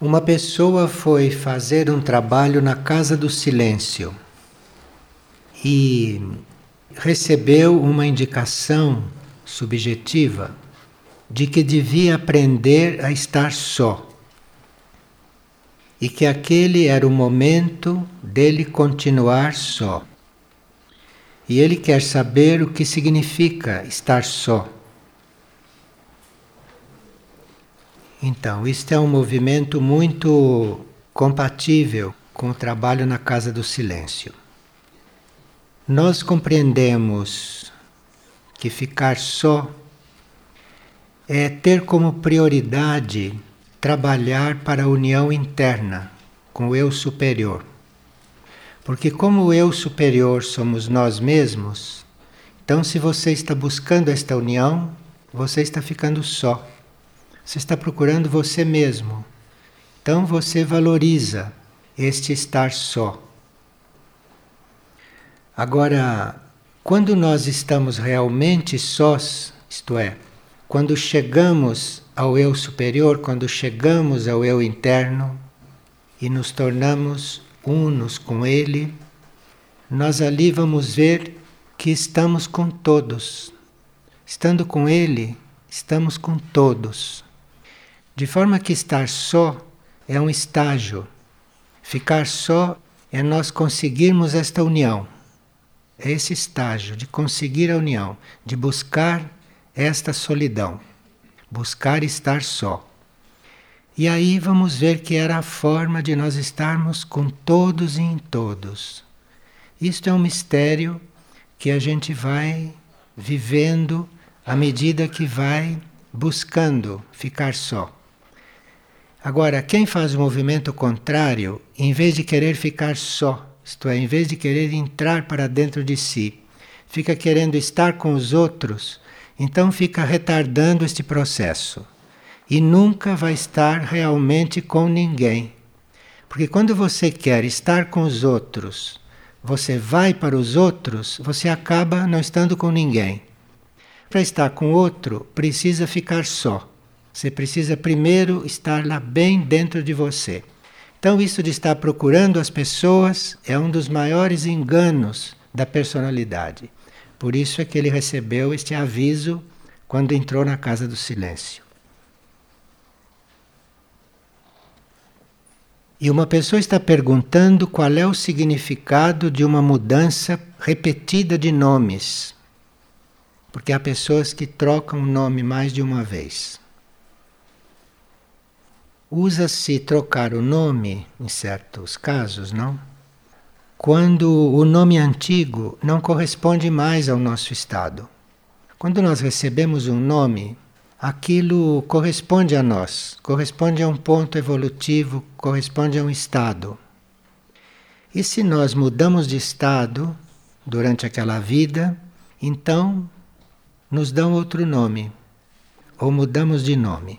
Uma pessoa foi fazer um trabalho na Casa do Silêncio e recebeu uma indicação subjetiva de que devia aprender a estar só e que aquele era o momento dele continuar só. E ele quer saber o que significa estar só. Então, isto é um movimento muito compatível com o trabalho na Casa do Silêncio. Nós compreendemos que ficar só é ter como prioridade trabalhar para a união interna com o eu superior. Porque, como o eu superior somos nós mesmos, então, se você está buscando esta união, você está ficando só. Você está procurando você mesmo. Então você valoriza este estar só. Agora, quando nós estamos realmente sós, isto é, quando chegamos ao eu superior, quando chegamos ao eu interno e nos tornamos unos com ele, nós ali vamos ver que estamos com todos. Estando com ele, estamos com todos. De forma que estar só é um estágio. Ficar só é nós conseguirmos esta união. É esse estágio de conseguir a união, de buscar esta solidão, buscar estar só. E aí vamos ver que era a forma de nós estarmos com todos e em todos. Isto é um mistério que a gente vai vivendo à medida que vai buscando ficar só. Agora, quem faz o movimento contrário, em vez de querer ficar só, isto é, em vez de querer entrar para dentro de si, fica querendo estar com os outros, então fica retardando este processo e nunca vai estar realmente com ninguém. Porque quando você quer estar com os outros, você vai para os outros, você acaba não estando com ninguém. Para estar com outro, precisa ficar só. Você precisa primeiro estar lá bem dentro de você. Então, isso de estar procurando as pessoas é um dos maiores enganos da personalidade. Por isso é que ele recebeu este aviso quando entrou na casa do silêncio. E uma pessoa está perguntando qual é o significado de uma mudança repetida de nomes. Porque há pessoas que trocam o nome mais de uma vez. Usa-se trocar o nome, em certos casos, não? Quando o nome antigo não corresponde mais ao nosso estado. Quando nós recebemos um nome, aquilo corresponde a nós, corresponde a um ponto evolutivo, corresponde a um estado. E se nós mudamos de estado durante aquela vida, então nos dão outro nome, ou mudamos de nome.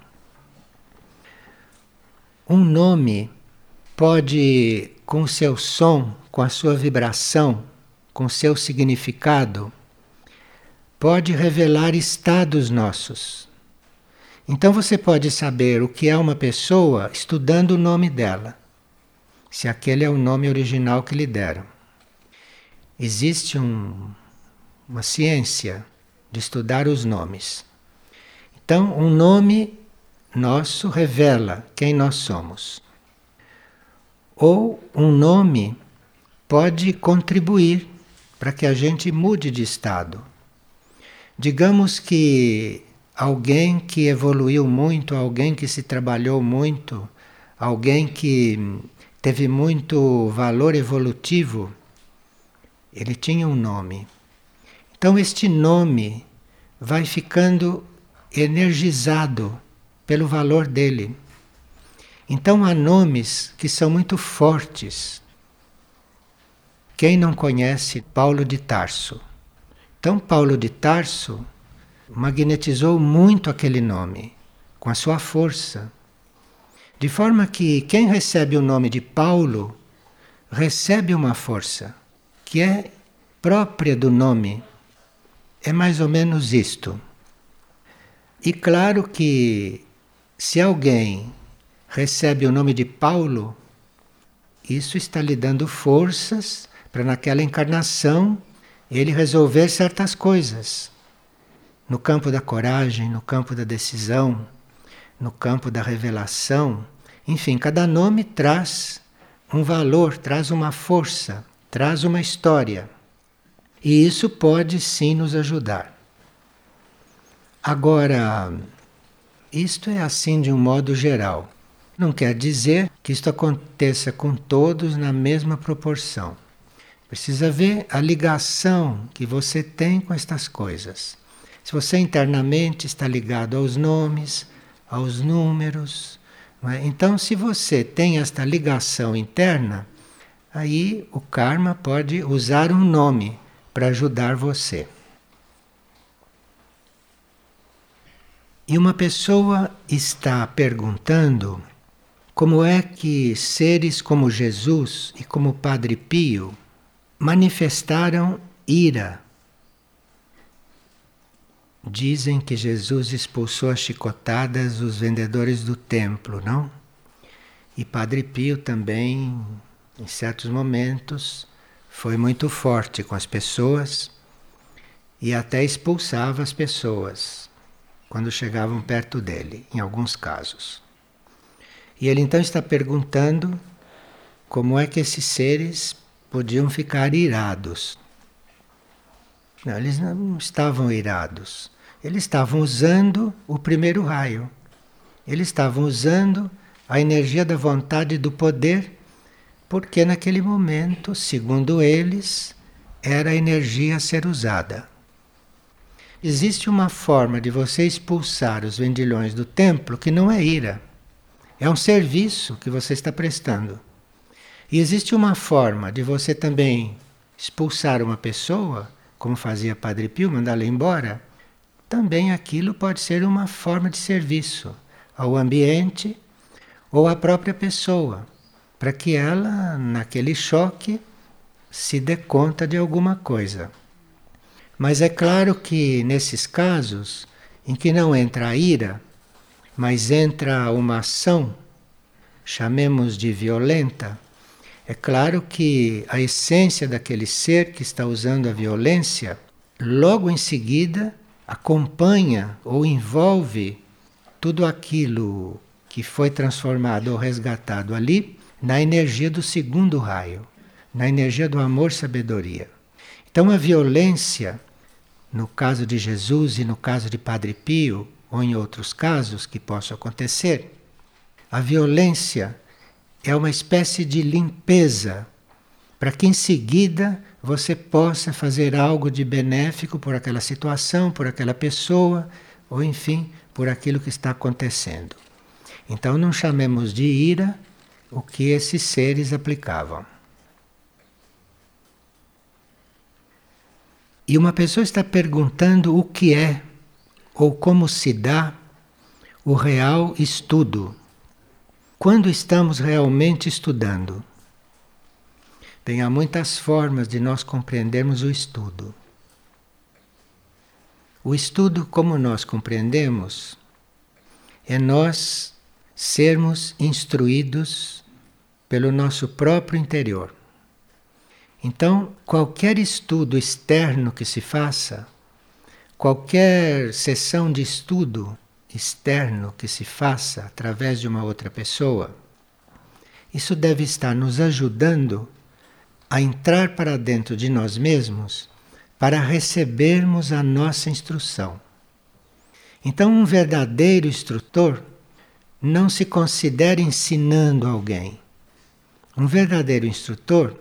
Um nome pode, com seu som, com a sua vibração, com seu significado, pode revelar estados nossos. Então você pode saber o que é uma pessoa estudando o nome dela, se aquele é o nome original que lhe deram. Existe um, uma ciência de estudar os nomes. Então, um nome nosso revela quem nós somos. Ou um nome pode contribuir para que a gente mude de estado. Digamos que alguém que evoluiu muito, alguém que se trabalhou muito, alguém que teve muito valor evolutivo, ele tinha um nome. Então, este nome vai ficando energizado pelo valor dele. Então há nomes que são muito fortes. Quem não conhece Paulo de Tarso? Então, Paulo de Tarso magnetizou muito aquele nome, com a sua força. De forma que quem recebe o nome de Paulo recebe uma força que é própria do nome. É mais ou menos isto. E claro que se alguém recebe o nome de Paulo, isso está lhe dando forças para naquela encarnação ele resolver certas coisas. No campo da coragem, no campo da decisão, no campo da revelação, enfim, cada nome traz um valor, traz uma força, traz uma história. E isso pode sim nos ajudar. Agora, isto é assim de um modo geral. Não quer dizer que isto aconteça com todos na mesma proporção. Precisa ver a ligação que você tem com estas coisas. Se você internamente está ligado aos nomes, aos números, é? então se você tem esta ligação interna, aí o karma pode usar um nome para ajudar você. E uma pessoa está perguntando como é que seres como Jesus e como Padre Pio manifestaram ira. Dizem que Jesus expulsou as chicotadas os vendedores do templo, não? E Padre Pio também, em certos momentos, foi muito forte com as pessoas e até expulsava as pessoas quando chegavam perto dele, em alguns casos. E ele então está perguntando como é que esses seres podiam ficar irados. Não, eles não estavam irados. Eles estavam usando o primeiro raio. Eles estavam usando a energia da vontade e do poder, porque naquele momento, segundo eles, era a energia a ser usada. Existe uma forma de você expulsar os vendilhões do templo que não é ira. É um serviço que você está prestando. E existe uma forma de você também expulsar uma pessoa, como fazia Padre Pio, mandá-la embora. Também aquilo pode ser uma forma de serviço ao ambiente ou à própria pessoa, para que ela, naquele choque, se dê conta de alguma coisa. Mas é claro que nesses casos em que não entra a ira, mas entra uma ação, chamemos de violenta, é claro que a essência daquele ser que está usando a violência, logo em seguida, acompanha ou envolve tudo aquilo que foi transformado ou resgatado ali na energia do segundo raio, na energia do amor-sabedoria. Então a violência, no caso de Jesus e no caso de Padre Pio, ou em outros casos que possam acontecer, a violência é uma espécie de limpeza para que em seguida você possa fazer algo de benéfico por aquela situação, por aquela pessoa, ou enfim, por aquilo que está acontecendo. Então não chamemos de ira o que esses seres aplicavam. E uma pessoa está perguntando o que é ou como se dá o real estudo quando estamos realmente estudando? Bem, há muitas formas de nós compreendermos o estudo. O estudo, como nós compreendemos, é nós sermos instruídos pelo nosso próprio interior. Então, qualquer estudo externo que se faça, qualquer sessão de estudo externo que se faça através de uma outra pessoa, isso deve estar nos ajudando a entrar para dentro de nós mesmos para recebermos a nossa instrução. Então, um verdadeiro instrutor não se considera ensinando alguém. Um verdadeiro instrutor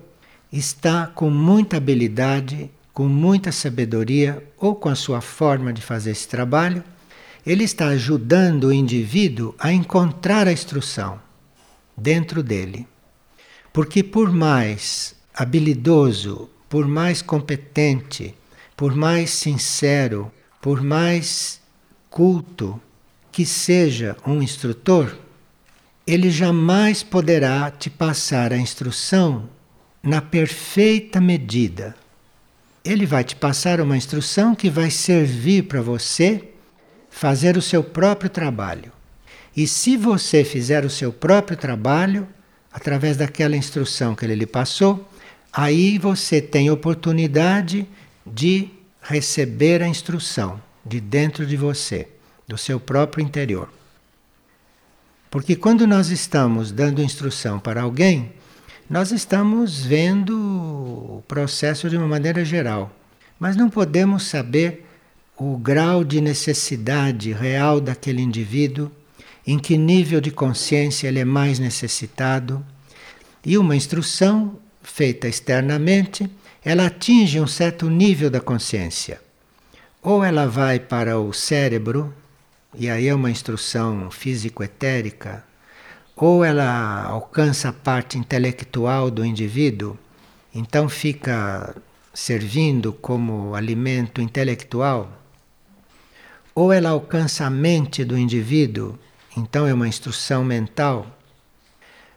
está com muita habilidade, com muita sabedoria ou com a sua forma de fazer esse trabalho ele está ajudando o indivíduo a encontrar a instrução dentro dele. Porque por mais habilidoso, por mais competente, por mais sincero, por mais culto que seja um instrutor, ele jamais poderá te passar a instrução na perfeita medida. Ele vai te passar uma instrução que vai servir para você fazer o seu próprio trabalho. E se você fizer o seu próprio trabalho, através daquela instrução que ele lhe passou, aí você tem oportunidade de receber a instrução de dentro de você, do seu próprio interior. Porque quando nós estamos dando instrução para alguém, nós estamos vendo o processo de uma maneira geral, mas não podemos saber o grau de necessidade real daquele indivíduo, em que nível de consciência ele é mais necessitado. E uma instrução feita externamente, ela atinge um certo nível da consciência. Ou ela vai para o cérebro, e aí é uma instrução físico-etérica, ou ela alcança a parte intelectual do indivíduo, então fica servindo como alimento intelectual ou ela alcança a mente do indivíduo, então é uma instrução mental.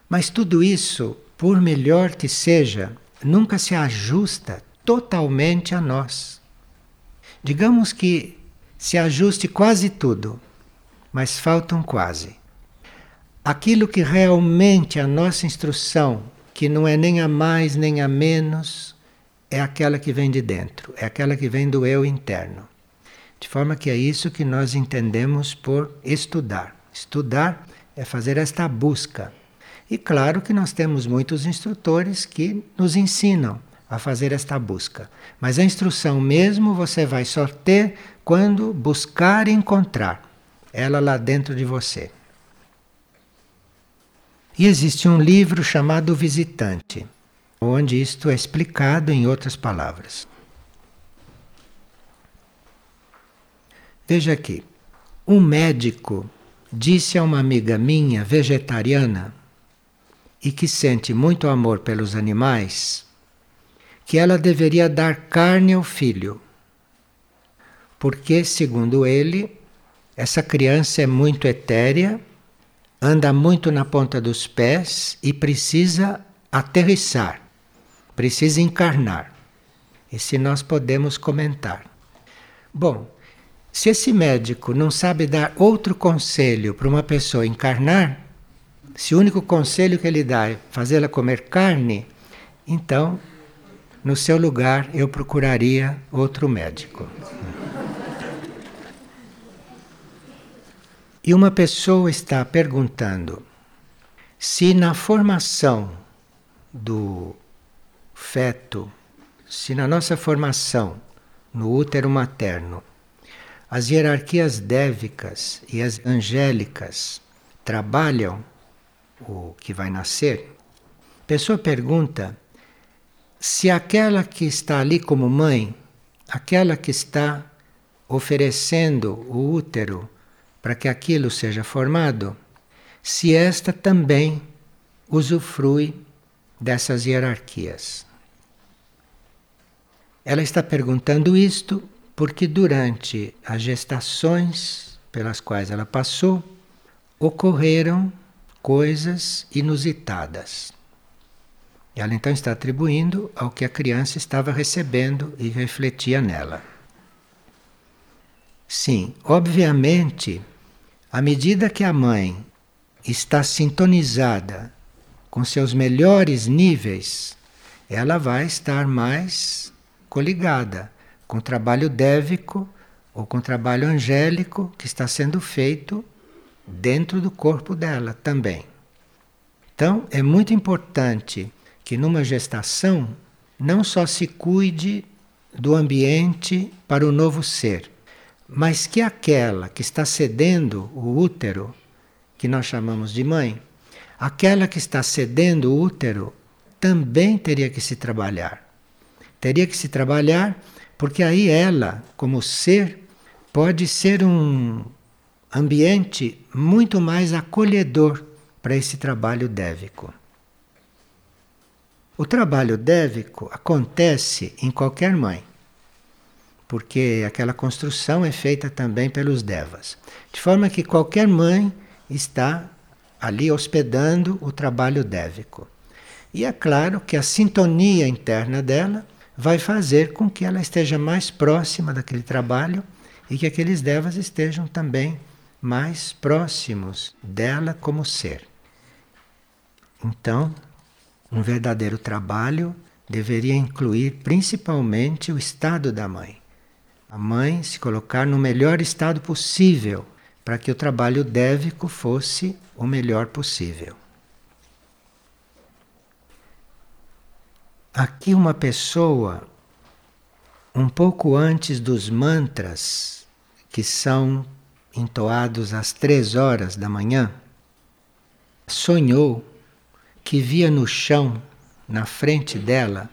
Mas tudo isso, por melhor que seja, nunca se ajusta totalmente a nós. Digamos que se ajuste quase tudo, mas faltam quase. Aquilo que realmente a nossa instrução, que não é nem a mais nem a menos, é aquela que vem de dentro, é aquela que vem do eu interno. De forma que é isso que nós entendemos por estudar. Estudar é fazer esta busca. E claro que nós temos muitos instrutores que nos ensinam a fazer esta busca. Mas a instrução mesmo você vai só ter quando buscar e encontrar ela lá dentro de você. E existe um livro chamado Visitante, onde isto é explicado em outras palavras. Veja aqui, um médico disse a uma amiga minha, vegetariana, e que sente muito amor pelos animais, que ela deveria dar carne ao filho, porque, segundo ele, essa criança é muito etérea, anda muito na ponta dos pés e precisa aterrissar, precisa encarnar. E se nós podemos comentar. Bom, se esse médico não sabe dar outro conselho para uma pessoa encarnar, se o único conselho que ele dá é fazê-la comer carne, então, no seu lugar, eu procuraria outro médico. E uma pessoa está perguntando se na formação do feto, se na nossa formação no útero materno, as hierarquias dévicas e as angélicas trabalham o que vai nascer. A pessoa pergunta se aquela que está ali como mãe, aquela que está oferecendo o útero para que aquilo seja formado, se esta também usufrui dessas hierarquias. Ela está perguntando isto porque durante as gestações pelas quais ela passou, ocorreram coisas inusitadas. Ela então está atribuindo ao que a criança estava recebendo e refletia nela. Sim, obviamente, à medida que a mãe está sintonizada com seus melhores níveis, ela vai estar mais coligada com trabalho dévico ou com trabalho angélico que está sendo feito dentro do corpo dela também. Então, é muito importante que numa gestação não só se cuide do ambiente para o novo ser, mas que aquela que está cedendo o útero, que nós chamamos de mãe, aquela que está cedendo o útero também teria que se trabalhar. Teria que se trabalhar porque aí ela, como ser, pode ser um ambiente muito mais acolhedor para esse trabalho dévico. O trabalho dévico acontece em qualquer mãe, porque aquela construção é feita também pelos devas. De forma que qualquer mãe está ali hospedando o trabalho dévico. E é claro que a sintonia interna dela vai fazer com que ela esteja mais próxima daquele trabalho e que aqueles devas estejam também mais próximos dela como ser. Então, um verdadeiro trabalho deveria incluir principalmente o estado da mãe. A mãe se colocar no melhor estado possível para que o trabalho dévico fosse o melhor possível. Aqui, uma pessoa, um pouco antes dos mantras, que são entoados às três horas da manhã, sonhou que via no chão, na frente dela,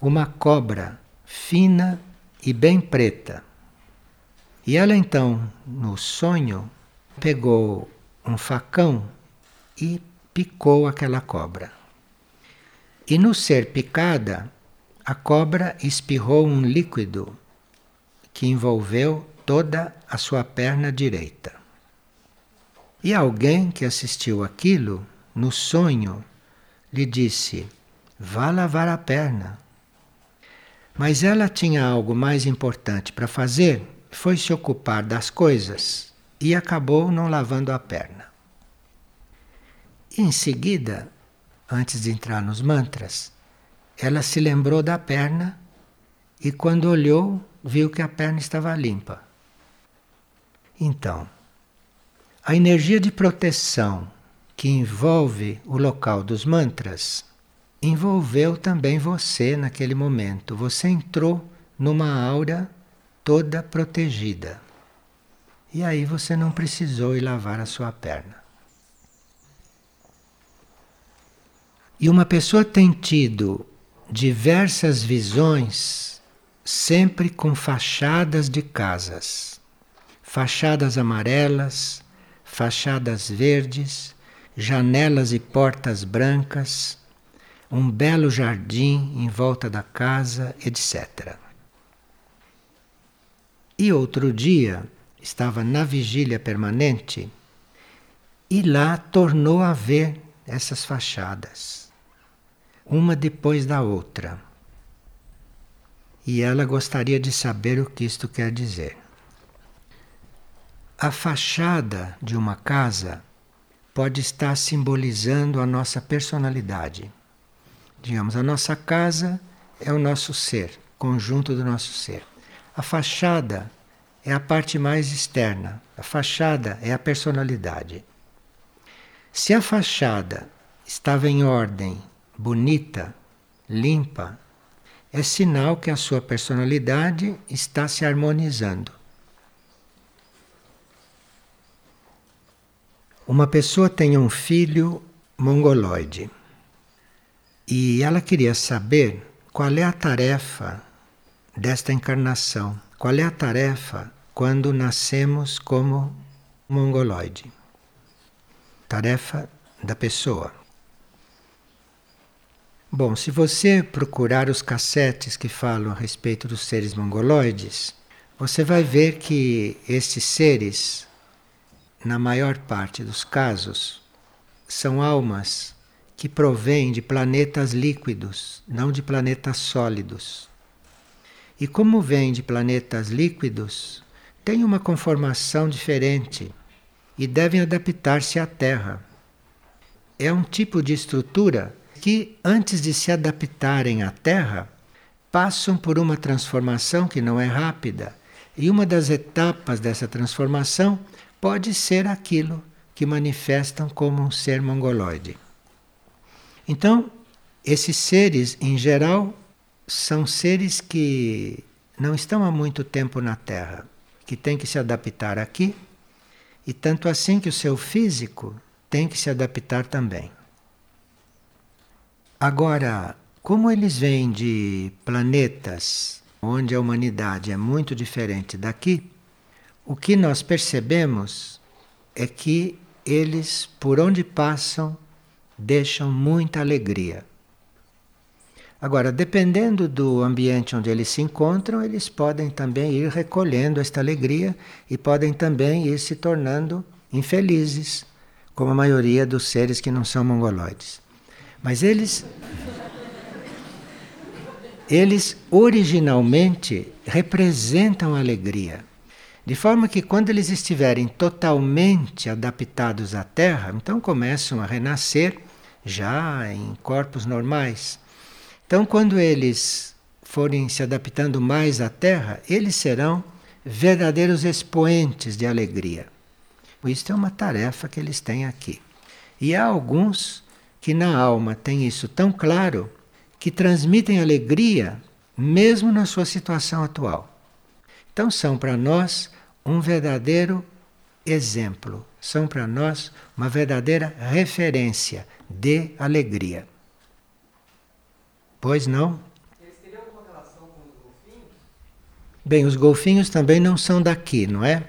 uma cobra fina e bem preta. E ela então, no sonho, pegou um facão e picou aquela cobra. E no ser picada, a cobra espirrou um líquido que envolveu toda a sua perna direita. E alguém que assistiu aquilo, no sonho, lhe disse: Vá lavar a perna. Mas ela tinha algo mais importante para fazer, foi se ocupar das coisas e acabou não lavando a perna. Em seguida, antes de entrar nos mantras, ela se lembrou da perna e quando olhou, viu que a perna estava limpa. Então, a energia de proteção que envolve o local dos mantras envolveu também você naquele momento. Você entrou numa aura toda protegida. E aí você não precisou ir lavar a sua perna. E uma pessoa tem tido diversas visões, sempre com fachadas de casas fachadas amarelas, fachadas verdes, janelas e portas brancas, um belo jardim em volta da casa, etc. E outro dia estava na vigília permanente e lá tornou a ver essas fachadas, uma depois da outra. E ela gostaria de saber o que isto quer dizer. A fachada de uma casa pode estar simbolizando a nossa personalidade. Digamos, a nossa casa é o nosso ser, conjunto do nosso ser. A fachada é a parte mais externa, a fachada é a personalidade. Se a fachada estava em ordem, bonita, limpa, é sinal que a sua personalidade está se harmonizando. Uma pessoa tem um filho mongoloide e ela queria saber qual é a tarefa desta encarnação, qual é a tarefa quando nascemos como mongoloide. Tarefa da pessoa. Bom, se você procurar os cassetes que falam a respeito dos seres mongoloides, você vai ver que esses seres na maior parte dos casos, são almas que provêm de planetas líquidos, não de planetas sólidos. E como vêm de planetas líquidos, têm uma conformação diferente e devem adaptar-se à Terra. É um tipo de estrutura que, antes de se adaptarem à Terra, passam por uma transformação que não é rápida. E uma das etapas dessa transformação pode ser aquilo que manifestam como um ser mongoloide. Então, esses seres, em geral, são seres que não estão há muito tempo na Terra, que têm que se adaptar aqui, e tanto assim que o seu físico tem que se adaptar também. Agora, como eles vêm de planetas onde a humanidade é muito diferente daqui, o que nós percebemos é que eles, por onde passam, deixam muita alegria. Agora, dependendo do ambiente onde eles se encontram, eles podem também ir recolhendo esta alegria e podem também ir se tornando infelizes, como a maioria dos seres que não são mongoloides. Mas eles eles originalmente representam alegria. De forma que quando eles estiverem totalmente adaptados à Terra, então começam a renascer já em corpos normais. Então, quando eles forem se adaptando mais à Terra, eles serão verdadeiros expoentes de alegria. Isto é uma tarefa que eles têm aqui. E há alguns que na alma têm isso tão claro que transmitem alegria mesmo na sua situação atual. Então são para nós um verdadeiro exemplo, são para nós uma verdadeira referência de alegria. Pois não? Eles teriam alguma relação com os golfinhos? Bem, os golfinhos também não são daqui, não é?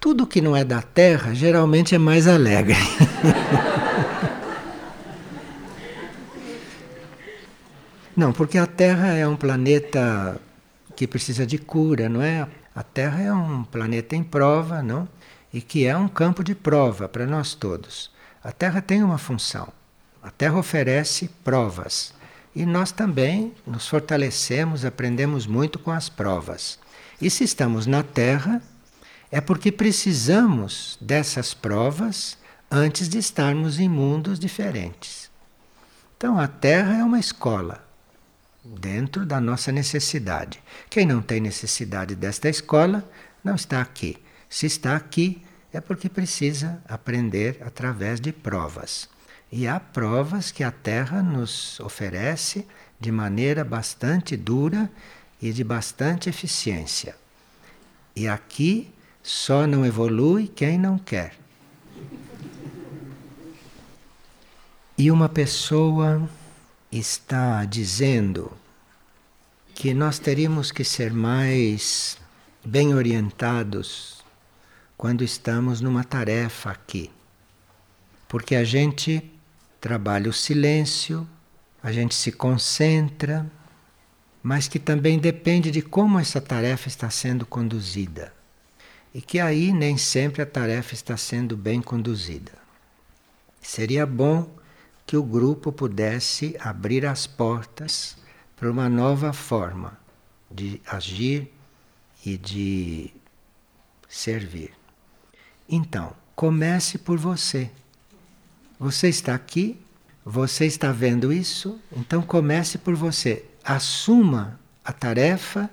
Tudo que não é da Terra geralmente é mais alegre. não, porque a Terra é um planeta que precisa de cura, não é? A Terra é um planeta em prova, não? E que é um campo de prova para nós todos. A Terra tem uma função. A Terra oferece provas. E nós também nos fortalecemos, aprendemos muito com as provas. E se estamos na Terra, é porque precisamos dessas provas antes de estarmos em mundos diferentes. Então a Terra é uma escola dentro da nossa necessidade. Quem não tem necessidade desta escola não está aqui. Se está aqui, é porque precisa aprender através de provas. E há provas que a Terra nos oferece de maneira bastante dura e de bastante eficiência. E aqui só não evolui quem não quer. E uma pessoa está dizendo que nós teríamos que ser mais bem orientados quando estamos numa tarefa aqui. Porque a gente trabalha o silêncio, a gente se concentra, mas que também depende de como essa tarefa está sendo conduzida. E que aí nem sempre a tarefa está sendo bem conduzida. Seria bom que o grupo pudesse abrir as portas para uma nova forma de agir e de servir. Então, comece por você. Você está aqui, você está vendo isso, então comece por você. Assuma a tarefa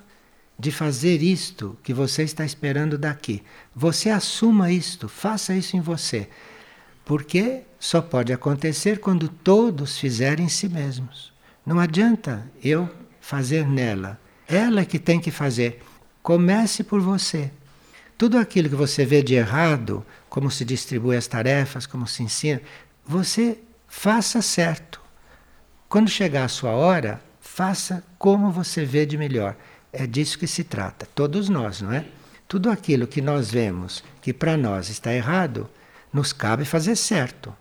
de fazer isto que você está esperando daqui. Você assuma isto, faça isso em você. Porque só pode acontecer quando todos fizerem em si mesmos. Não adianta eu fazer nela. Ela que tem que fazer. Comece por você. Tudo aquilo que você vê de errado, como se distribui as tarefas, como se ensina, você faça certo. Quando chegar a sua hora, faça como você vê de melhor. É disso que se trata, todos nós, não é? Tudo aquilo que nós vemos que para nós está errado, nos cabe fazer certo.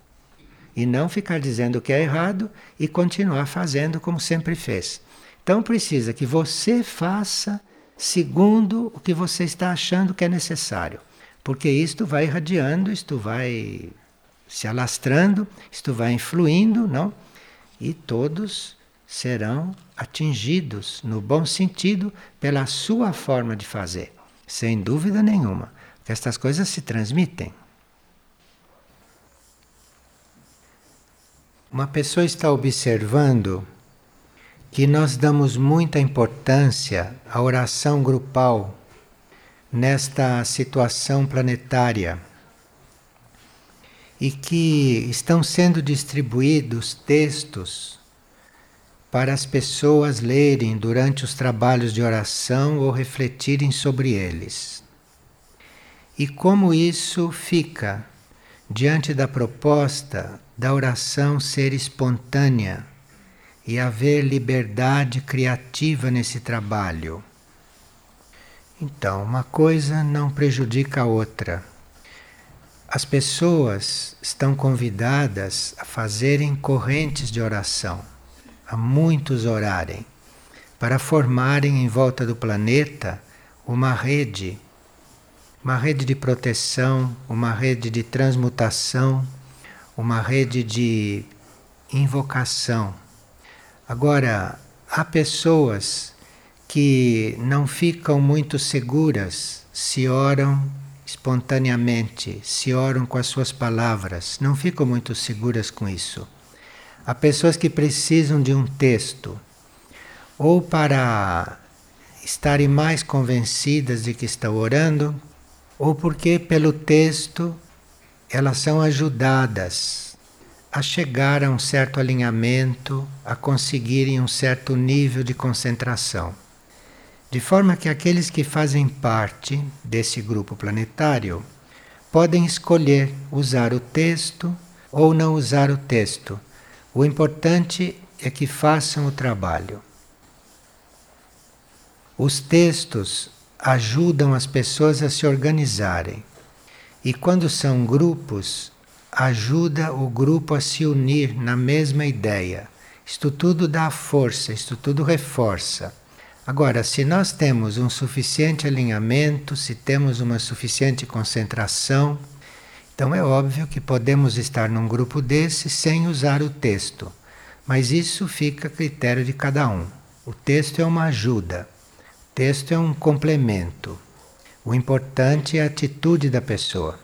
E não ficar dizendo que é errado e continuar fazendo como sempre fez. Então precisa que você faça segundo o que você está achando que é necessário. Porque isto vai irradiando, isto vai se alastrando, isto vai influindo, não? E todos serão atingidos, no bom sentido, pela sua forma de fazer. Sem dúvida nenhuma. Que estas coisas se transmitem. Uma pessoa está observando que nós damos muita importância à oração grupal nesta situação planetária e que estão sendo distribuídos textos para as pessoas lerem durante os trabalhos de oração ou refletirem sobre eles. E como isso fica diante da proposta da oração ser espontânea e haver liberdade criativa nesse trabalho. Então, uma coisa não prejudica a outra. As pessoas estão convidadas a fazerem correntes de oração, a muitos orarem, para formarem em volta do planeta uma rede uma rede de proteção, uma rede de transmutação, uma rede de invocação. Agora, há pessoas que não ficam muito seguras se oram espontaneamente, se oram com as suas palavras, não ficam muito seguras com isso. Há pessoas que precisam de um texto, ou para estarem mais convencidas de que estão orando, ou porque pelo texto elas são ajudadas a chegar a um certo alinhamento, a conseguirem um certo nível de concentração. De forma que aqueles que fazem parte desse grupo planetário podem escolher usar o texto ou não usar o texto. O importante é que façam o trabalho. Os textos ajudam as pessoas a se organizarem. E quando são grupos, ajuda o grupo a se unir na mesma ideia. Isto tudo dá força, isto tudo reforça. Agora, se nós temos um suficiente alinhamento, se temos uma suficiente concentração, então é óbvio que podemos estar num grupo desse sem usar o texto. Mas isso fica a critério de cada um. O texto é uma ajuda, o texto é um complemento. O importante é a atitude da pessoa.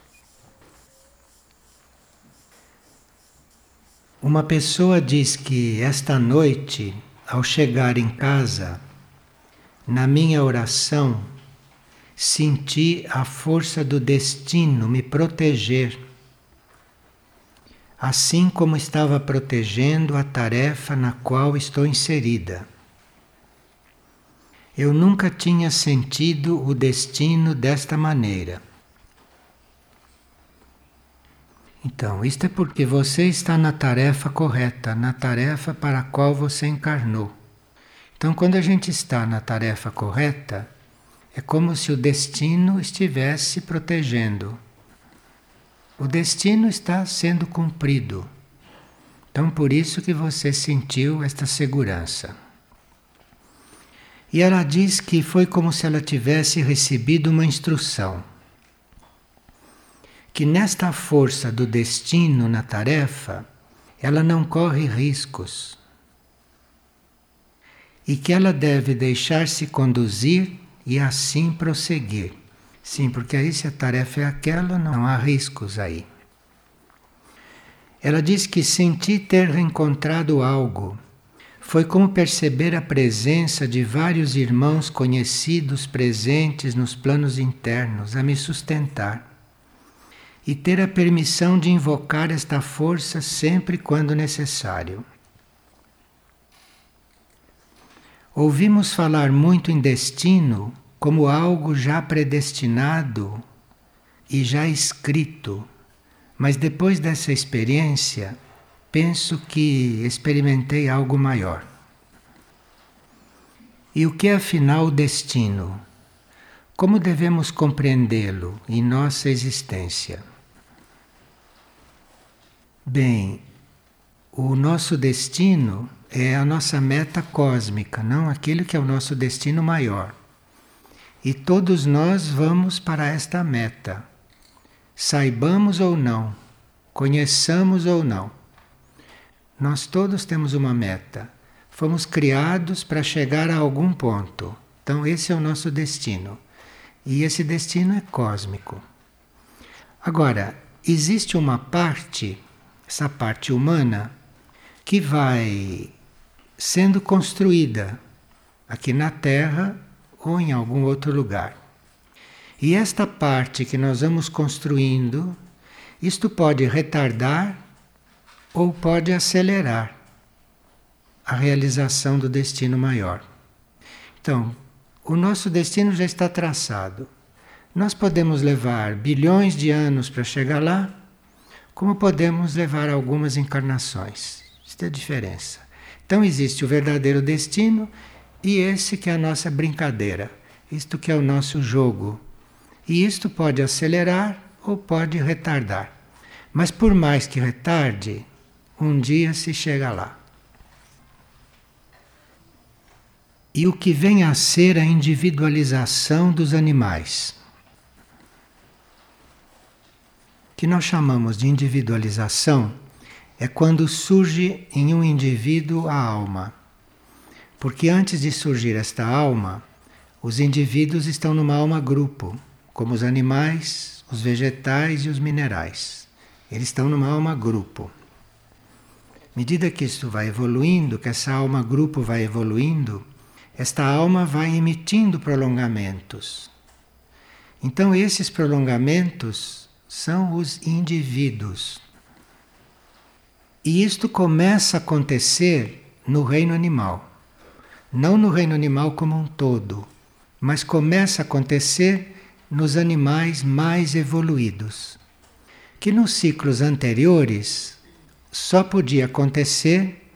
Uma pessoa diz que esta noite, ao chegar em casa, na minha oração, senti a força do destino me proteger, assim como estava protegendo a tarefa na qual estou inserida. Eu nunca tinha sentido o destino desta maneira. Então, isto é porque você está na tarefa correta, na tarefa para a qual você encarnou. Então, quando a gente está na tarefa correta, é como se o destino estivesse protegendo. O destino está sendo cumprido. Então, por isso que você sentiu esta segurança. E ela diz que foi como se ela tivesse recebido uma instrução. Que nesta força do destino na tarefa, ela não corre riscos. E que ela deve deixar-se conduzir e assim prosseguir. Sim, porque aí se a tarefa é aquela, não há riscos aí. Ela diz que senti ter reencontrado algo foi como perceber a presença de vários irmãos conhecidos presentes nos planos internos a me sustentar e ter a permissão de invocar esta força sempre quando necessário. Ouvimos falar muito em destino como algo já predestinado e já escrito, mas depois dessa experiência, penso que experimentei algo maior. E o que é afinal o destino? Como devemos compreendê-lo em nossa existência? Bem, o nosso destino é a nossa meta cósmica, não aquilo que é o nosso destino maior. E todos nós vamos para esta meta, saibamos ou não, conheçamos ou não. Nós todos temos uma meta. Fomos criados para chegar a algum ponto. Então, esse é o nosso destino. E esse destino é cósmico. Agora, existe uma parte, essa parte humana, que vai sendo construída aqui na Terra ou em algum outro lugar. E esta parte que nós vamos construindo, isto pode retardar ou pode acelerar a realização do destino maior. Então, o nosso destino já está traçado. Nós podemos levar bilhões de anos para chegar lá, como podemos levar algumas encarnações. Isso é a diferença. Então existe o verdadeiro destino e esse que é a nossa brincadeira, isto que é o nosso jogo. E isto pode acelerar ou pode retardar. Mas por mais que retarde, um dia se chega lá. E o que vem a ser a individualização dos animais, que nós chamamos de individualização, é quando surge em um indivíduo a alma. Porque antes de surgir esta alma, os indivíduos estão numa alma grupo, como os animais, os vegetais e os minerais. Eles estão numa alma grupo. À medida que isso vai evoluindo, que essa alma grupo vai evoluindo, esta alma vai emitindo prolongamentos. Então, esses prolongamentos são os indivíduos. E isto começa a acontecer no reino animal. Não no reino animal como um todo, mas começa a acontecer nos animais mais evoluídos. Que nos ciclos anteriores só podia acontecer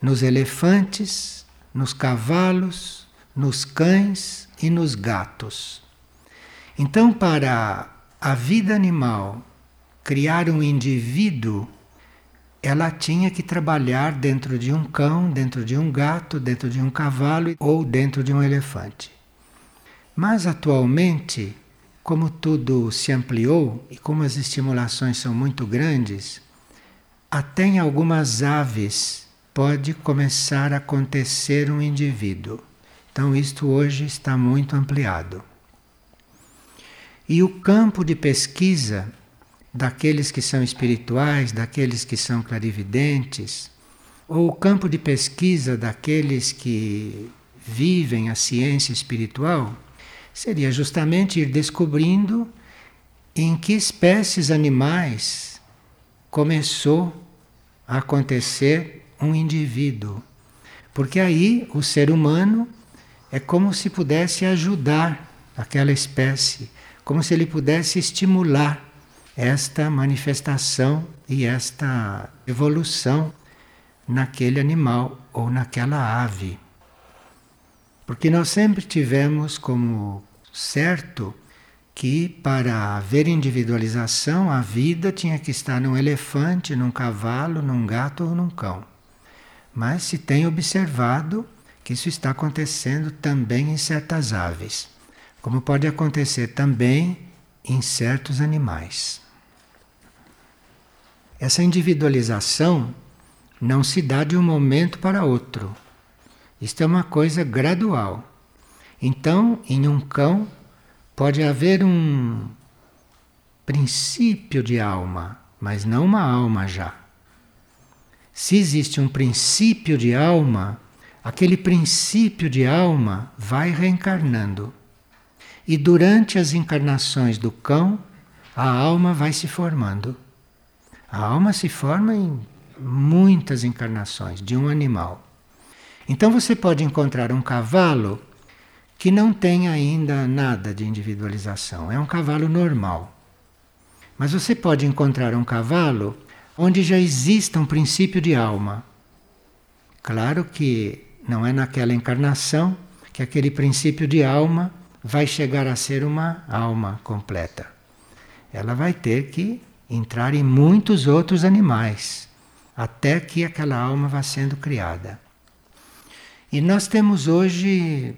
nos elefantes, nos cavalos, nos cães e nos gatos. Então, para a vida animal criar um indivíduo, ela tinha que trabalhar dentro de um cão, dentro de um gato, dentro de um cavalo ou dentro de um elefante. Mas atualmente, como tudo se ampliou e como as estimulações são muito grandes, até em algumas aves pode começar a acontecer um indivíduo. Então, isto hoje está muito ampliado. E o campo de pesquisa daqueles que são espirituais, daqueles que são clarividentes, ou o campo de pesquisa daqueles que vivem a ciência espiritual, seria justamente ir descobrindo em que espécies animais começou a acontecer um indivíduo. Porque aí o ser humano é como se pudesse ajudar aquela espécie como se ele pudesse estimular esta manifestação e esta evolução naquele animal ou naquela ave. Porque nós sempre tivemos como certo que para haver individualização a vida tinha que estar num elefante, num cavalo, num gato ou num cão. Mas se tem observado que isso está acontecendo também em certas aves como pode acontecer também em certos animais. Essa individualização não se dá de um momento para outro. Isto é uma coisa gradual. Então, em um cão, pode haver um princípio de alma, mas não uma alma já. Se existe um princípio de alma, aquele princípio de alma vai reencarnando. E durante as encarnações do cão, a alma vai se formando. A alma se forma em muitas encarnações de um animal. Então você pode encontrar um cavalo que não tem ainda nada de individualização, é um cavalo normal. Mas você pode encontrar um cavalo onde já exista um princípio de alma. Claro que não é naquela encarnação que aquele princípio de alma vai chegar a ser uma alma completa. Ela vai ter que entrar em muitos outros animais até que aquela alma vá sendo criada. E nós temos hoje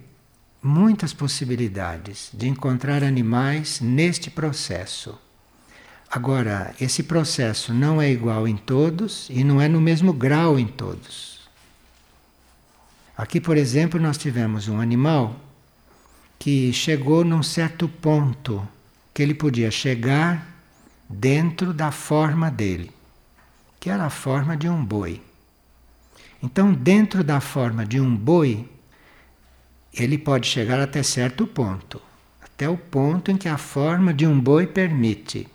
muitas possibilidades de encontrar animais neste processo. Agora, esse processo não é igual em todos e não é no mesmo grau em todos. Aqui, por exemplo, nós tivemos um animal que chegou num certo ponto que ele podia chegar dentro da forma dele, que era a forma de um boi. Então, dentro da forma de um boi, ele pode chegar até certo ponto, até o ponto em que a forma de um boi permite.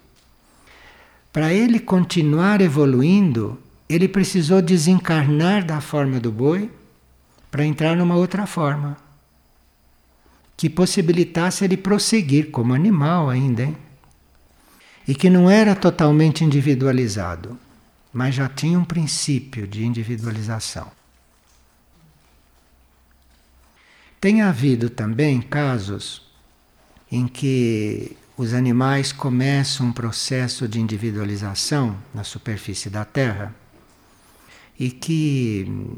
Para ele continuar evoluindo, ele precisou desencarnar da forma do boi para entrar numa outra forma que possibilitasse ele prosseguir como animal ainda, hein? e que não era totalmente individualizado, mas já tinha um princípio de individualização. Tem havido também casos em que os animais começam um processo de individualização na superfície da Terra e que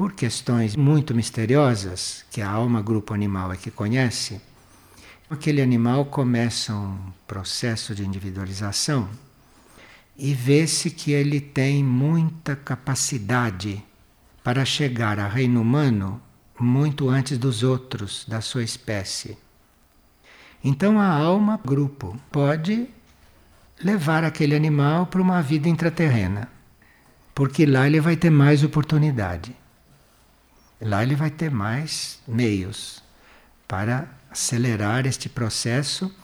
por questões muito misteriosas, que a alma grupo animal é que conhece, aquele animal começa um processo de individualização e vê-se que ele tem muita capacidade para chegar a reino humano muito antes dos outros da sua espécie. Então a alma, grupo, pode levar aquele animal para uma vida intraterrena, porque lá ele vai ter mais oportunidade. Lá ele vai ter mais meios para acelerar este processo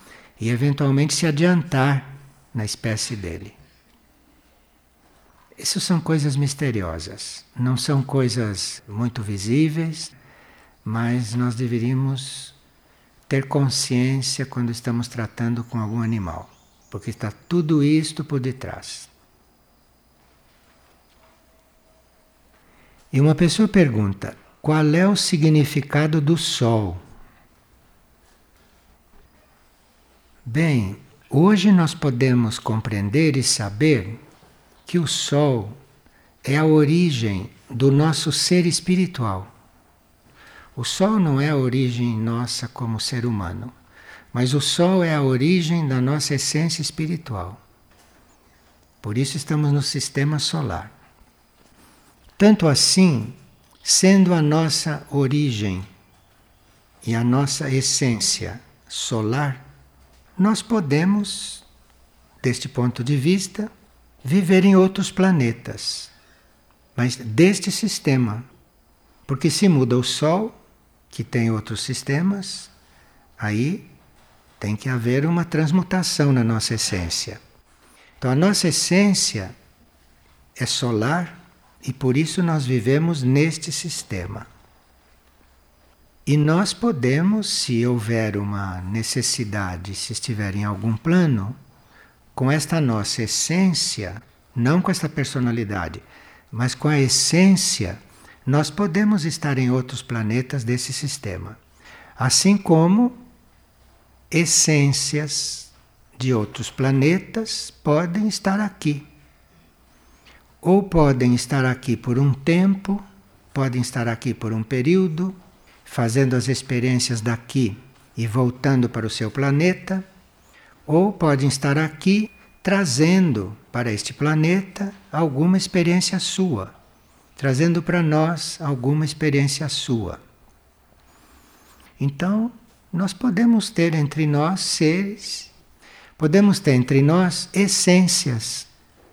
e eventualmente se adiantar na espécie dele. Isso são coisas misteriosas, não são coisas muito visíveis, mas nós deveríamos ter consciência quando estamos tratando com algum animal, porque está tudo isto por detrás. E uma pessoa pergunta: qual é o significado do sol? Bem, hoje nós podemos compreender e saber que o Sol é a origem do nosso ser espiritual. O Sol não é a origem nossa como ser humano, mas o Sol é a origem da nossa essência espiritual. Por isso estamos no sistema solar. Tanto assim, sendo a nossa origem e a nossa essência solar, nós podemos, deste ponto de vista, viver em outros planetas, mas deste sistema. Porque se muda o Sol, que tem outros sistemas, aí tem que haver uma transmutação na nossa essência. Então a nossa essência é solar e por isso nós vivemos neste sistema. E nós podemos, se houver uma necessidade, se estiver em algum plano, com esta nossa essência, não com esta personalidade, mas com a essência, nós podemos estar em outros planetas desse sistema. Assim como essências de outros planetas podem estar aqui. Ou podem estar aqui por um tempo, podem estar aqui por um período, fazendo as experiências daqui e voltando para o seu planeta ou podem estar aqui trazendo para este planeta alguma experiência sua, trazendo para nós alguma experiência sua. Então, nós podemos ter entre nós seres, podemos ter entre nós essências,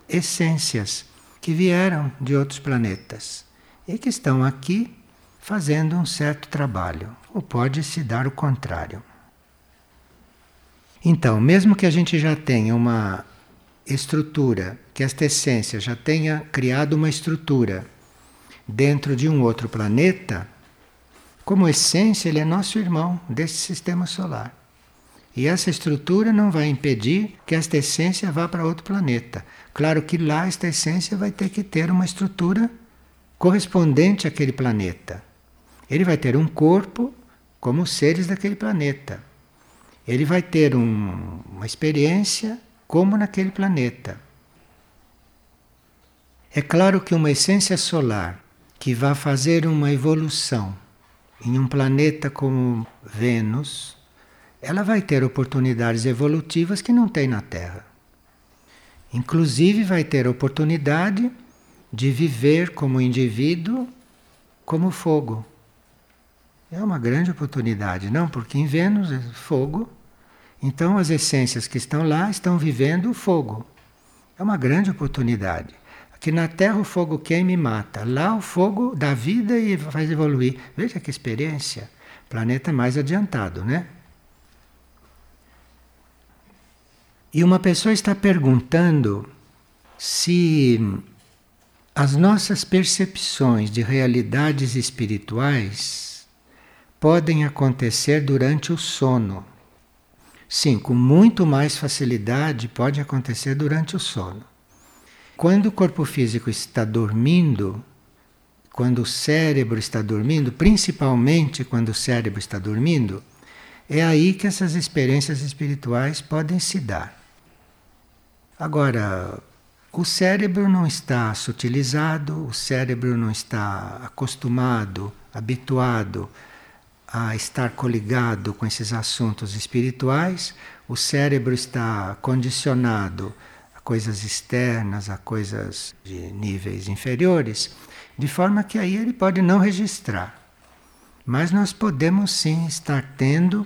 essências que vieram de outros planetas e que estão aqui fazendo um certo trabalho, ou pode se dar o contrário. Então, mesmo que a gente já tenha uma estrutura, que esta essência já tenha criado uma estrutura dentro de um outro planeta, como essência, ele é nosso irmão desse sistema solar. E essa estrutura não vai impedir que esta essência vá para outro planeta. Claro que lá esta essência vai ter que ter uma estrutura correspondente àquele planeta. Ele vai ter um corpo como os seres daquele planeta ele vai ter um, uma experiência como naquele planeta. É claro que uma essência solar que vai fazer uma evolução em um planeta como Vênus, ela vai ter oportunidades evolutivas que não tem na Terra. Inclusive vai ter oportunidade de viver como indivíduo como fogo. É uma grande oportunidade, não? Porque em Vênus é fogo, então as essências que estão lá estão vivendo o fogo. É uma grande oportunidade. Aqui na Terra o fogo queima e mata. Lá o fogo dá vida e faz evoluir. Veja que experiência. Planeta mais adiantado, né? E uma pessoa está perguntando se as nossas percepções de realidades espirituais podem acontecer durante o sono. Sim, com muito mais facilidade pode acontecer durante o sono. Quando o corpo físico está dormindo, quando o cérebro está dormindo, principalmente quando o cérebro está dormindo, é aí que essas experiências espirituais podem se dar. Agora, o cérebro não está sutilizado, o cérebro não está acostumado, habituado a estar coligado com esses assuntos espirituais, o cérebro está condicionado a coisas externas, a coisas de níveis inferiores, de forma que aí ele pode não registrar. Mas nós podemos sim estar tendo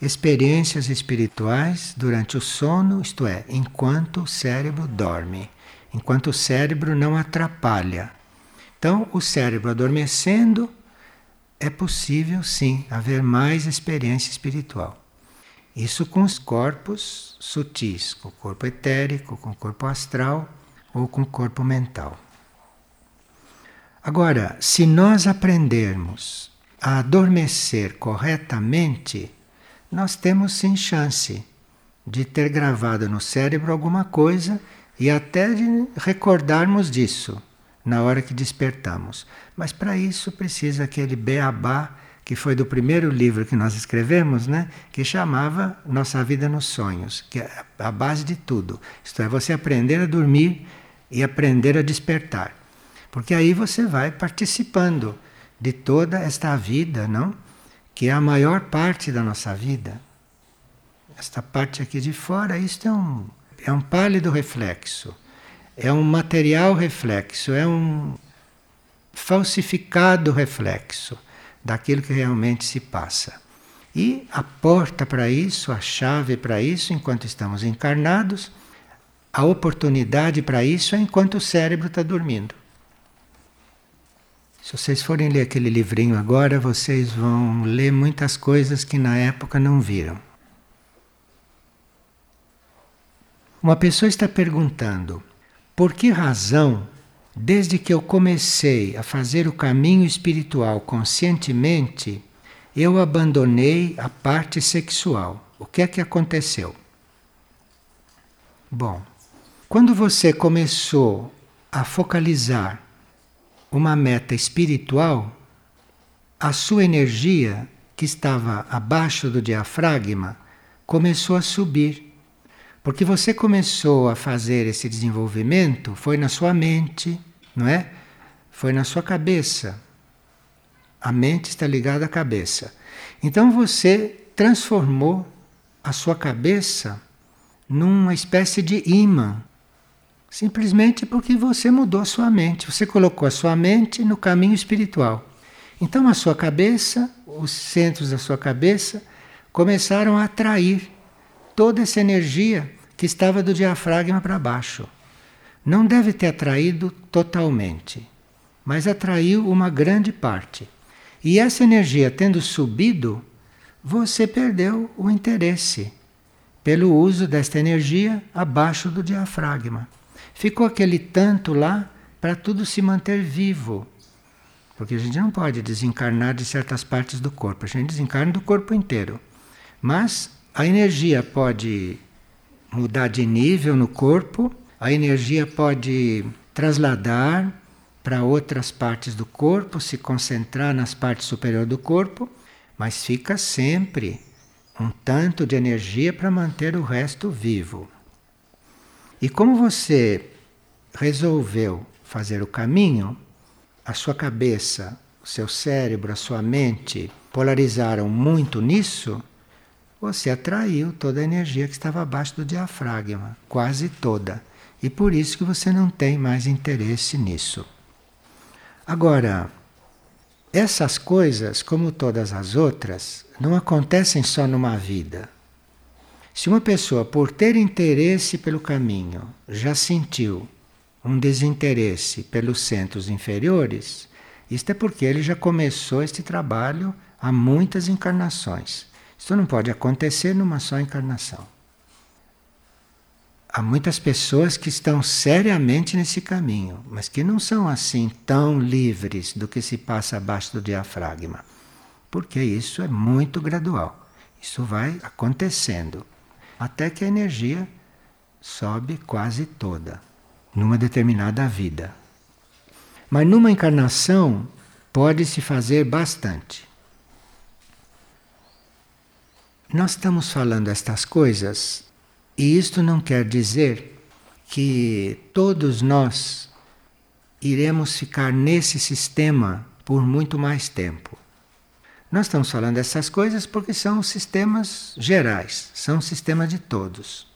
experiências espirituais durante o sono, isto é, enquanto o cérebro dorme, enquanto o cérebro não atrapalha. Então, o cérebro adormecendo, é possível sim haver mais experiência espiritual. Isso com os corpos sutis, com o corpo etérico, com o corpo astral ou com o corpo mental. Agora, se nós aprendermos a adormecer corretamente, nós temos sim chance de ter gravado no cérebro alguma coisa e até de recordarmos disso na hora que despertamos. Mas para isso precisa aquele beabá que foi do primeiro livro que nós escrevemos, né, que chamava Nossa Vida nos Sonhos, que é a base de tudo. Isto é, você aprender a dormir e aprender a despertar. Porque aí você vai participando de toda esta vida, não? Que é a maior parte da nossa vida. Esta parte aqui de fora, isto é um, é um pálido reflexo, é um material reflexo, é um falsificado reflexo daquilo que realmente se passa. E a porta para isso, a chave para isso, enquanto estamos encarnados, a oportunidade para isso é enquanto o cérebro está dormindo. Se vocês forem ler aquele livrinho agora, vocês vão ler muitas coisas que na época não viram. Uma pessoa está perguntando: por que razão Desde que eu comecei a fazer o caminho espiritual conscientemente, eu abandonei a parte sexual. O que é que aconteceu? Bom, quando você começou a focalizar uma meta espiritual, a sua energia, que estava abaixo do diafragma, começou a subir. Porque você começou a fazer esse desenvolvimento, foi na sua mente, não é? Foi na sua cabeça. A mente está ligada à cabeça. Então você transformou a sua cabeça numa espécie de imã. Simplesmente porque você mudou a sua mente. Você colocou a sua mente no caminho espiritual. Então a sua cabeça, os centros da sua cabeça, começaram a atrair toda essa energia que estava do diafragma para baixo. Não deve ter atraído totalmente, mas atraiu uma grande parte. E essa energia tendo subido, você perdeu o interesse pelo uso desta energia abaixo do diafragma. Ficou aquele tanto lá para tudo se manter vivo. Porque a gente não pode desencarnar de certas partes do corpo, a gente desencarna do corpo inteiro. Mas a energia pode mudar de nível no corpo, a energia pode trasladar para outras partes do corpo, se concentrar nas partes superiores do corpo, mas fica sempre um tanto de energia para manter o resto vivo. E como você resolveu fazer o caminho, a sua cabeça, o seu cérebro, a sua mente polarizaram muito nisso, você atraiu toda a energia que estava abaixo do diafragma, quase toda. E por isso que você não tem mais interesse nisso. Agora, essas coisas, como todas as outras, não acontecem só numa vida. Se uma pessoa, por ter interesse pelo caminho, já sentiu um desinteresse pelos centros inferiores, isto é porque ele já começou este trabalho há muitas encarnações. Isso não pode acontecer numa só encarnação. Há muitas pessoas que estão seriamente nesse caminho, mas que não são assim tão livres do que se passa abaixo do diafragma, porque isso é muito gradual. Isso vai acontecendo até que a energia sobe quase toda numa determinada vida. Mas numa encarnação pode-se fazer bastante. Nós estamos falando estas coisas e isto não quer dizer que todos nós iremos ficar nesse sistema por muito mais tempo. Nós estamos falando dessas coisas porque são sistemas gerais, são sistemas de todos.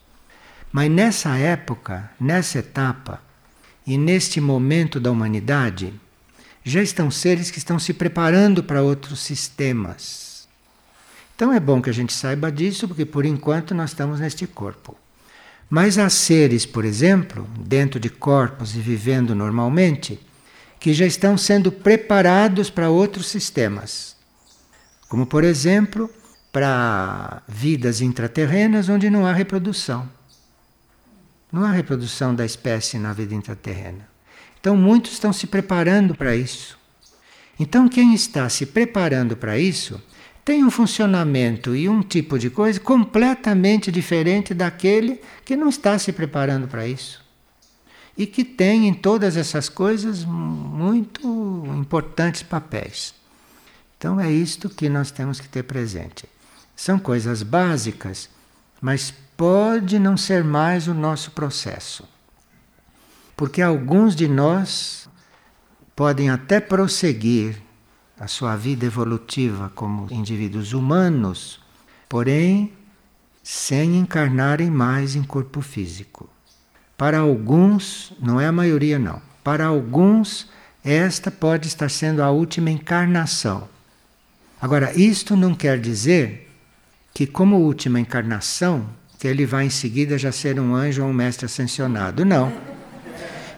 Mas nessa época, nessa etapa e neste momento da humanidade, já estão seres que estão se preparando para outros sistemas. Então é bom que a gente saiba disso, porque por enquanto nós estamos neste corpo. Mas há seres, por exemplo, dentro de corpos e vivendo normalmente, que já estão sendo preparados para outros sistemas. Como, por exemplo, para vidas intraterrenas onde não há reprodução. Não há reprodução da espécie na vida intraterrena. Então, muitos estão se preparando para isso. Então, quem está se preparando para isso tem um funcionamento e um tipo de coisa completamente diferente daquele que não está se preparando para isso. E que tem em todas essas coisas muito importantes papéis. Então é isto que nós temos que ter presente. São coisas básicas, mas pode não ser mais o nosso processo. Porque alguns de nós podem até prosseguir a sua vida evolutiva como indivíduos humanos, porém sem encarnarem mais em corpo físico. Para alguns, não é a maioria não, para alguns esta pode estar sendo a última encarnação. Agora, isto não quer dizer que como última encarnação, que ele vai em seguida já ser um anjo ou um mestre ascensionado. Não.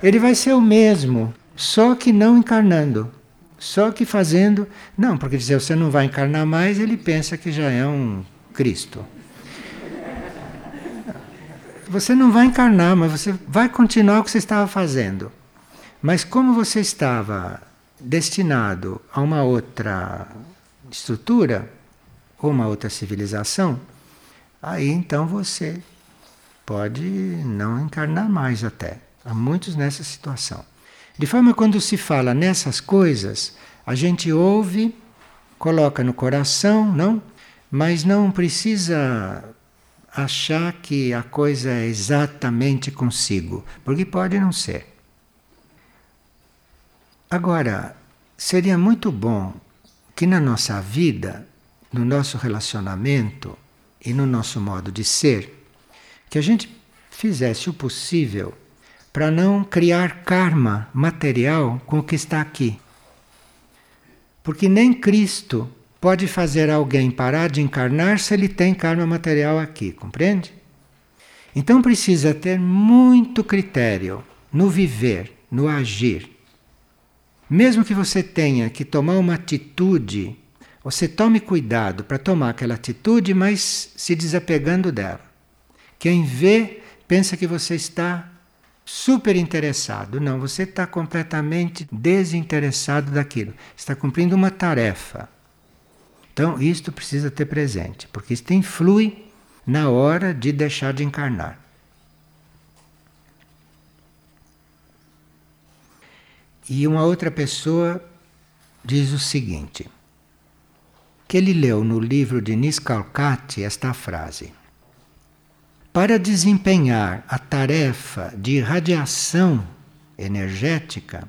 Ele vai ser o mesmo, só que não encarnando. Só que fazendo. Não, porque dizer você não vai encarnar mais, ele pensa que já é um Cristo. Você não vai encarnar, mas você vai continuar o que você estava fazendo. Mas como você estava destinado a uma outra estrutura, ou uma outra civilização, aí então você pode não encarnar mais até. Há muitos nessa situação. De forma quando se fala nessas coisas, a gente ouve, coloca no coração, não? Mas não precisa achar que a coisa é exatamente consigo, porque pode não ser. Agora, seria muito bom que na nossa vida, no nosso relacionamento e no nosso modo de ser, que a gente fizesse o possível para não criar karma material com o que está aqui. Porque nem Cristo pode fazer alguém parar de encarnar se ele tem karma material aqui, compreende? Então precisa ter muito critério no viver, no agir. Mesmo que você tenha que tomar uma atitude, você tome cuidado para tomar aquela atitude, mas se desapegando dela. Quem vê pensa que você está super interessado. Não, você está completamente desinteressado daquilo. Está cumprindo uma tarefa. Então, isto precisa ter presente, porque isto influi na hora de deixar de encarnar. E uma outra pessoa diz o seguinte: que ele leu no livro de Niscalcati esta frase. Para desempenhar a tarefa de irradiação energética,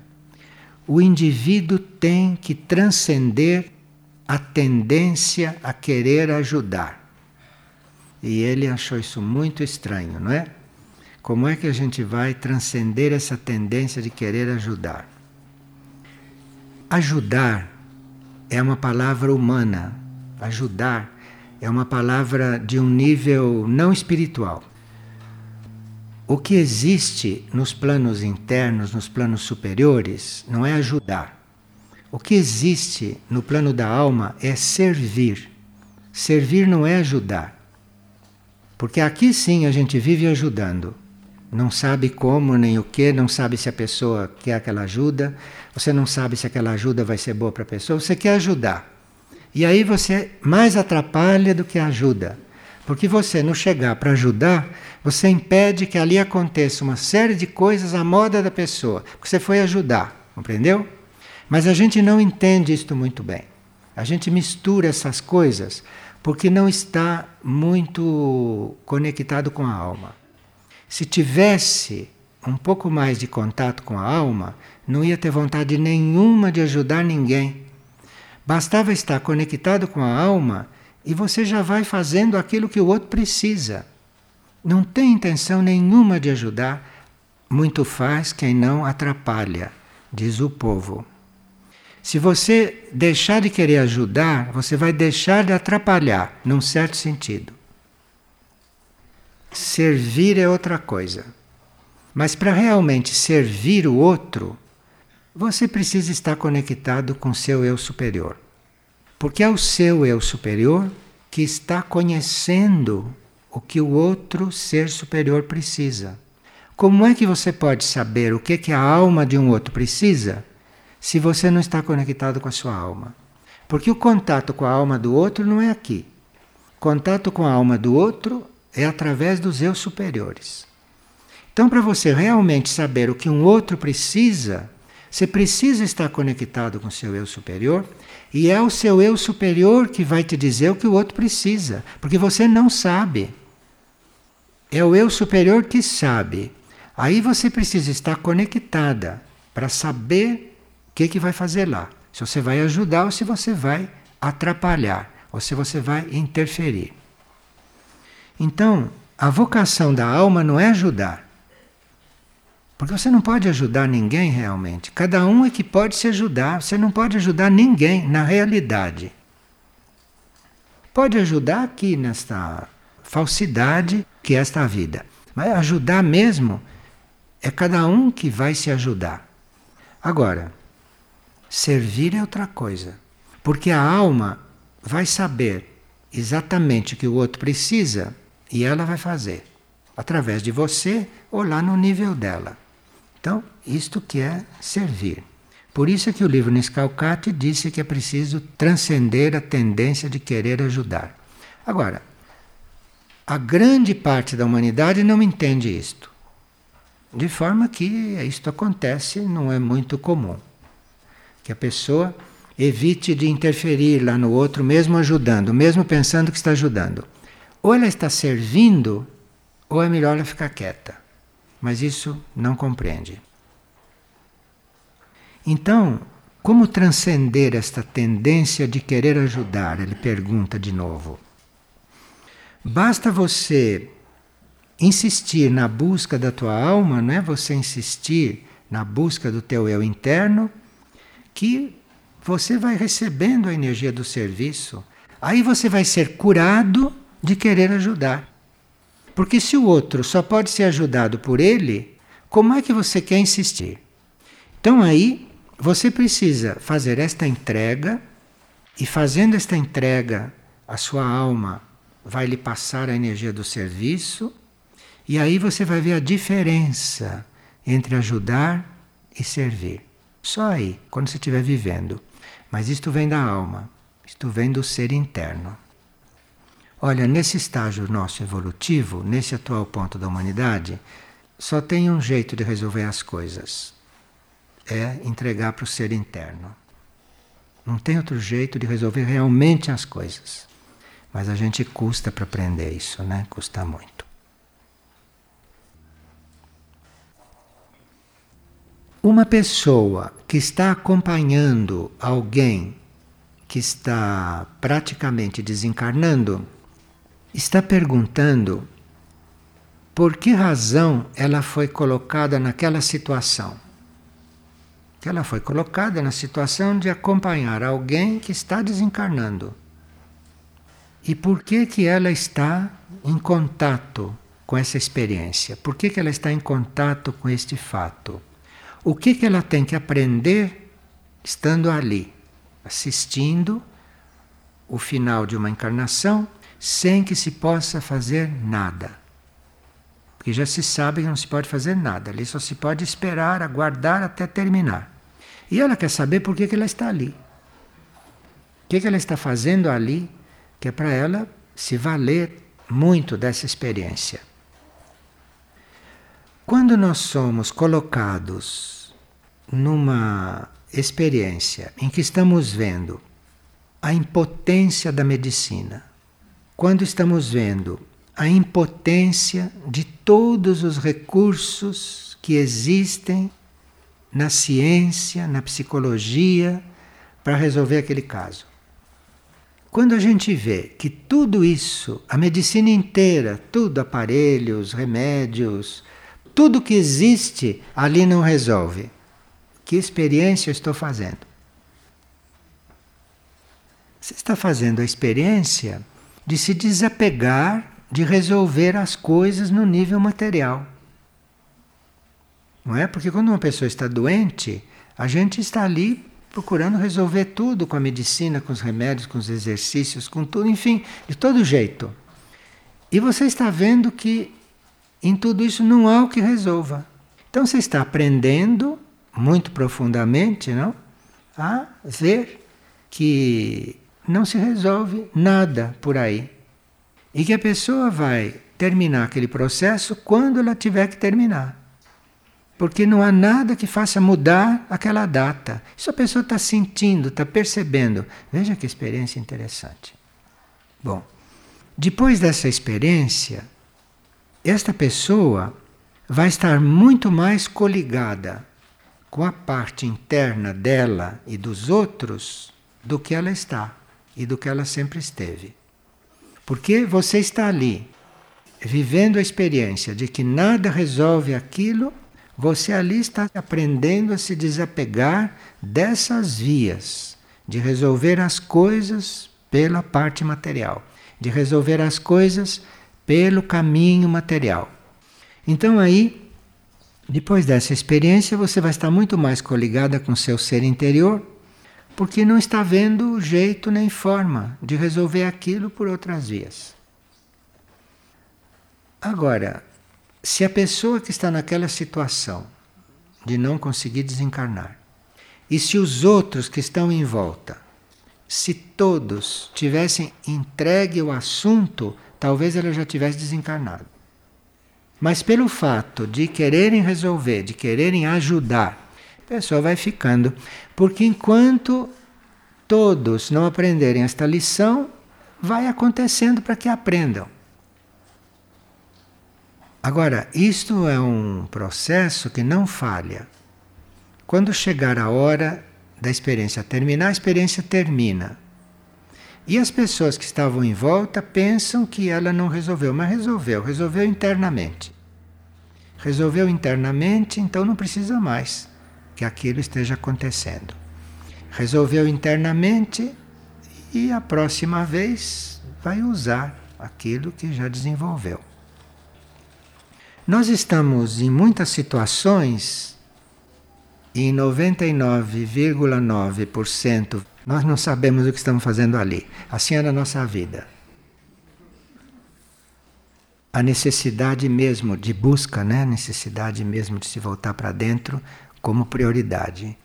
o indivíduo tem que transcender a tendência a querer ajudar. E ele achou isso muito estranho, não é? Como é que a gente vai transcender essa tendência de querer ajudar? Ajudar é uma palavra humana. Ajudar é uma palavra de um nível não espiritual. O que existe nos planos internos, nos planos superiores, não é ajudar. O que existe no plano da alma é servir. Servir não é ajudar. Porque aqui sim a gente vive ajudando. Não sabe como nem o que, não sabe se a pessoa quer aquela ajuda, você não sabe se aquela ajuda vai ser boa para a pessoa, você quer ajudar. E aí você mais atrapalha do que ajuda. Porque você não chegar para ajudar, você impede que ali aconteça uma série de coisas à moda da pessoa, porque você foi ajudar, compreendeu? Mas a gente não entende isto muito bem. A gente mistura essas coisas porque não está muito conectado com a alma. Se tivesse um pouco mais de contato com a alma, não ia ter vontade nenhuma de ajudar ninguém. Bastava estar conectado com a alma e você já vai fazendo aquilo que o outro precisa. Não tem intenção nenhuma de ajudar, muito faz quem não atrapalha, diz o povo. Se você deixar de querer ajudar, você vai deixar de atrapalhar, num certo sentido. Servir é outra coisa. Mas para realmente servir o outro, você precisa estar conectado com seu eu superior. Porque é o seu eu superior que está conhecendo o que o outro ser superior precisa. Como é que você pode saber o que, que a alma de um outro precisa se você não está conectado com a sua alma? Porque o contato com a alma do outro não é aqui. Contato com a alma do outro é através dos eu superiores. Então, para você realmente saber o que um outro precisa, você precisa estar conectado com o seu eu superior e é o seu eu superior que vai te dizer o que o outro precisa, porque você não sabe. É o eu superior que sabe. Aí você precisa estar conectada para saber o que, que vai fazer lá. Se você vai ajudar ou se você vai atrapalhar, ou se você vai interferir. Então, a vocação da alma não é ajudar. Porque você não pode ajudar ninguém realmente. Cada um é que pode se ajudar. Você não pode ajudar ninguém na realidade. Pode ajudar aqui nesta falsidade que é esta vida. Mas ajudar mesmo é cada um que vai se ajudar. Agora, servir é outra coisa. Porque a alma vai saber exatamente o que o outro precisa e ela vai fazer através de você ou lá no nível dela. Então, isto que é servir. Por isso é que o livro Niscalcate disse que é preciso transcender a tendência de querer ajudar. Agora, a grande parte da humanidade não entende isto. De forma que isto acontece, não é muito comum. Que a pessoa evite de interferir lá no outro, mesmo ajudando, mesmo pensando que está ajudando. Ou ela está servindo, ou é melhor ela ficar quieta. Mas isso não compreende. Então, como transcender esta tendência de querer ajudar? Ele pergunta de novo. Basta você insistir na busca da tua alma, não é você insistir na busca do teu eu interno, que você vai recebendo a energia do serviço. Aí você vai ser curado de querer ajudar. Porque se o outro só pode ser ajudado por ele, como é que você quer insistir? Então aí você precisa fazer esta entrega e fazendo esta entrega, a sua alma vai lhe passar a energia do serviço e aí você vai ver a diferença entre ajudar e servir. Só aí, quando você estiver vivendo. Mas isto vem da alma, isto vem do ser interno. Olha, nesse estágio nosso evolutivo, nesse atual ponto da humanidade, só tem um jeito de resolver as coisas: é entregar para o ser interno. Não tem outro jeito de resolver realmente as coisas. Mas a gente custa para aprender isso, né? Custa muito. Uma pessoa que está acompanhando alguém que está praticamente desencarnando está perguntando por que razão ela foi colocada naquela situação. Que ela foi colocada na situação de acompanhar alguém que está desencarnando. E por que que ela está em contato com essa experiência? Por que que ela está em contato com este fato? O que que ela tem que aprender estando ali, assistindo o final de uma encarnação sem que se possa fazer nada. Porque já se sabe que não se pode fazer nada, ali só se pode esperar, aguardar até terminar. E ela quer saber por que, que ela está ali. O que, que ela está fazendo ali, que é para ela se valer muito dessa experiência. Quando nós somos colocados numa experiência em que estamos vendo a impotência da medicina, quando estamos vendo a impotência de todos os recursos que existem na ciência, na psicologia, para resolver aquele caso. Quando a gente vê que tudo isso, a medicina inteira, tudo, aparelhos, remédios, tudo que existe ali não resolve, que experiência eu estou fazendo? Você está fazendo a experiência de se desapegar de resolver as coisas no nível material. Não é? Porque quando uma pessoa está doente, a gente está ali procurando resolver tudo com a medicina, com os remédios, com os exercícios, com tudo, enfim, de todo jeito. E você está vendo que em tudo isso não há o que resolva. Então você está aprendendo muito profundamente, não? A ver que não se resolve nada por aí. E que a pessoa vai terminar aquele processo quando ela tiver que terminar. Porque não há nada que faça mudar aquela data. Isso a pessoa está sentindo, está percebendo. Veja que experiência interessante. Bom, depois dessa experiência, esta pessoa vai estar muito mais coligada com a parte interna dela e dos outros do que ela está e do que ela sempre esteve. Porque você está ali, vivendo a experiência de que nada resolve aquilo, você ali está aprendendo a se desapegar dessas vias, de resolver as coisas pela parte material, de resolver as coisas pelo caminho material. Então aí, depois dessa experiência, você vai estar muito mais coligada com seu ser interior porque não está vendo jeito nem forma de resolver aquilo por outras vias. Agora, se a pessoa que está naquela situação de não conseguir desencarnar, e se os outros que estão em volta, se todos tivessem entregue o assunto, talvez ela já tivesse desencarnado. Mas pelo fato de quererem resolver, de quererem ajudar, a pessoa vai ficando. Porque enquanto todos não aprenderem esta lição, vai acontecendo para que aprendam. Agora, isto é um processo que não falha. Quando chegar a hora da experiência terminar, a experiência termina. E as pessoas que estavam em volta pensam que ela não resolveu, mas resolveu, resolveu internamente. Resolveu internamente, então não precisa mais que aquilo esteja acontecendo. Resolveu internamente e a próxima vez vai usar aquilo que já desenvolveu. Nós estamos em muitas situações em 99,9% nós não sabemos o que estamos fazendo ali. Assim é na nossa vida. A necessidade mesmo de busca, né? a necessidade mesmo de se voltar para dentro como prioridade.